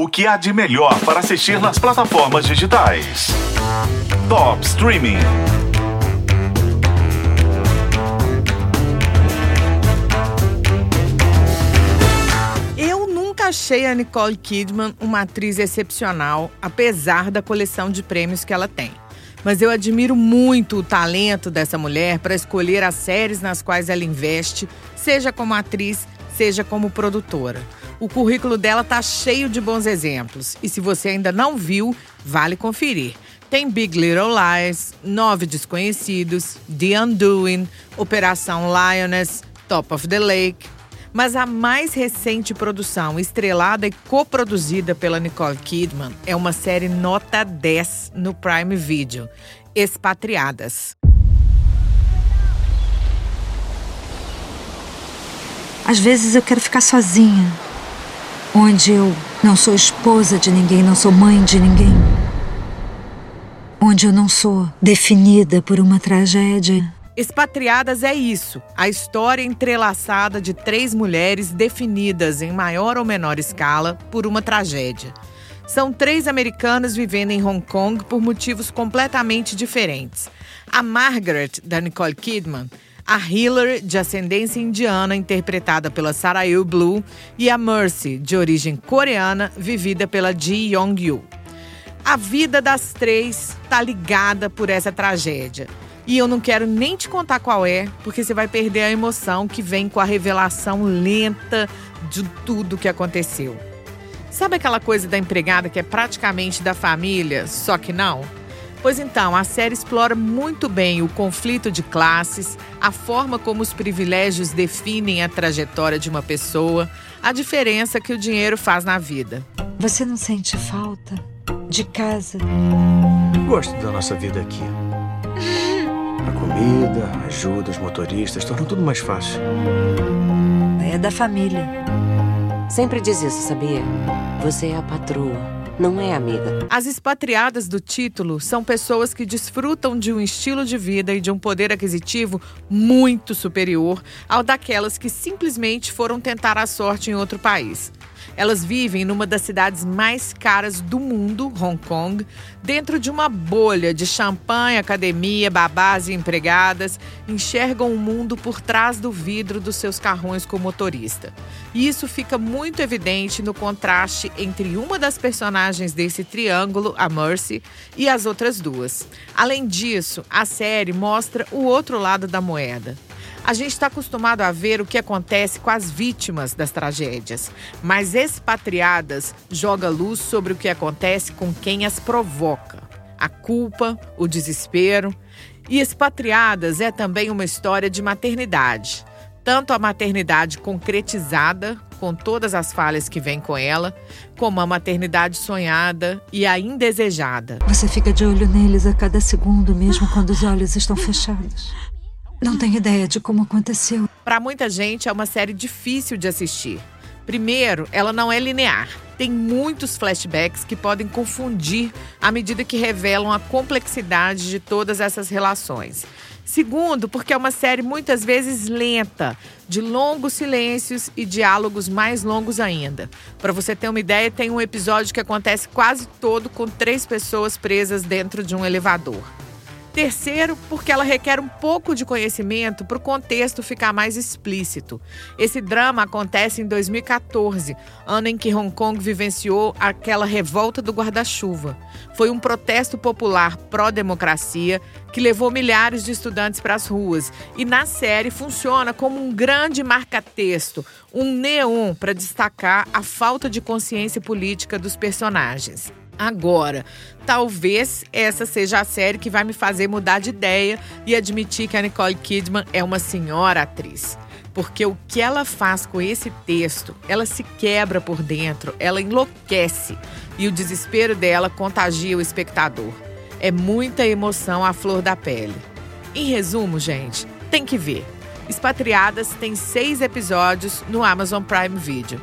O que há de melhor para assistir nas plataformas digitais? Top Streaming. Eu nunca achei a Nicole Kidman uma atriz excepcional, apesar da coleção de prêmios que ela tem. Mas eu admiro muito o talento dessa mulher para escolher as séries nas quais ela investe, seja como atriz, seja como produtora. O currículo dela tá cheio de bons exemplos e se você ainda não viu, vale conferir. Tem Big Little Lies, Nove Desconhecidos, The Undoing, Operação Lioness, Top of the Lake. Mas a mais recente produção, estrelada e coproduzida pela Nicole Kidman, é uma série nota 10 no Prime Video, Expatriadas. Às vezes eu quero ficar sozinha, onde eu não sou esposa de ninguém, não sou mãe de ninguém, onde eu não sou definida por uma tragédia. Expatriadas é isso, a história entrelaçada de três mulheres definidas em maior ou menor escala por uma tragédia. São três americanas vivendo em Hong Kong por motivos completamente diferentes. A Margaret, da Nicole Kidman, a Hillary, de ascendência indiana, interpretada pela Sarah Blue, e a Mercy, de origem coreana, vivida pela Ji Yong-yu. A vida das três está ligada por essa tragédia. E eu não quero nem te contar qual é, porque você vai perder a emoção que vem com a revelação lenta de tudo que aconteceu. Sabe aquela coisa da empregada que é praticamente da família, só que não? Pois então, a série explora muito bem o conflito de classes, a forma como os privilégios definem a trajetória de uma pessoa, a diferença que o dinheiro faz na vida. Você não sente falta de casa? Gosto da nossa vida aqui. A comida, a ajuda, os motoristas, tornam tudo mais fácil. É da família. Sempre diz isso, sabia? Você é a patroa, não é amiga. As expatriadas do título são pessoas que desfrutam de um estilo de vida e de um poder aquisitivo muito superior ao daquelas que simplesmente foram tentar a sorte em outro país. Elas vivem numa das cidades mais caras do mundo, Hong Kong, dentro de uma bolha de champanhe, academia, babás e empregadas, enxergam o mundo por trás do vidro dos seus carrões com motorista. E isso fica muito evidente no contraste entre uma das personagens desse triângulo, a Mercy, e as outras duas. Além disso, a série mostra o outro lado da moeda. A gente está acostumado a ver o que acontece com as vítimas das tragédias, mas Expatriadas joga luz sobre o que acontece com quem as provoca. A culpa, o desespero. E Expatriadas é também uma história de maternidade. Tanto a maternidade concretizada, com todas as falhas que vêm com ela, como a maternidade sonhada e a indesejada. Você fica de olho neles a cada segundo, mesmo quando os olhos estão fechados. Não tenho ideia de como aconteceu. Para muita gente, é uma série difícil de assistir. Primeiro, ela não é linear. Tem muitos flashbacks que podem confundir à medida que revelam a complexidade de todas essas relações. Segundo, porque é uma série muitas vezes lenta, de longos silêncios e diálogos mais longos ainda. Para você ter uma ideia, tem um episódio que acontece quase todo com três pessoas presas dentro de um elevador. Terceiro, porque ela requer um pouco de conhecimento para o contexto ficar mais explícito. Esse drama acontece em 2014, ano em que Hong Kong vivenciou aquela revolta do guarda-chuva. Foi um protesto popular pró-democracia que levou milhares de estudantes para as ruas. E na série funciona como um grande marca-texto, um neon para destacar a falta de consciência política dos personagens. Agora, talvez essa seja a série que vai me fazer mudar de ideia e admitir que a Nicole Kidman é uma senhora atriz. Porque o que ela faz com esse texto, ela se quebra por dentro, ela enlouquece e o desespero dela contagia o espectador. É muita emoção à flor da pele. Em resumo, gente, tem que ver. Expatriadas tem seis episódios no Amazon Prime Video.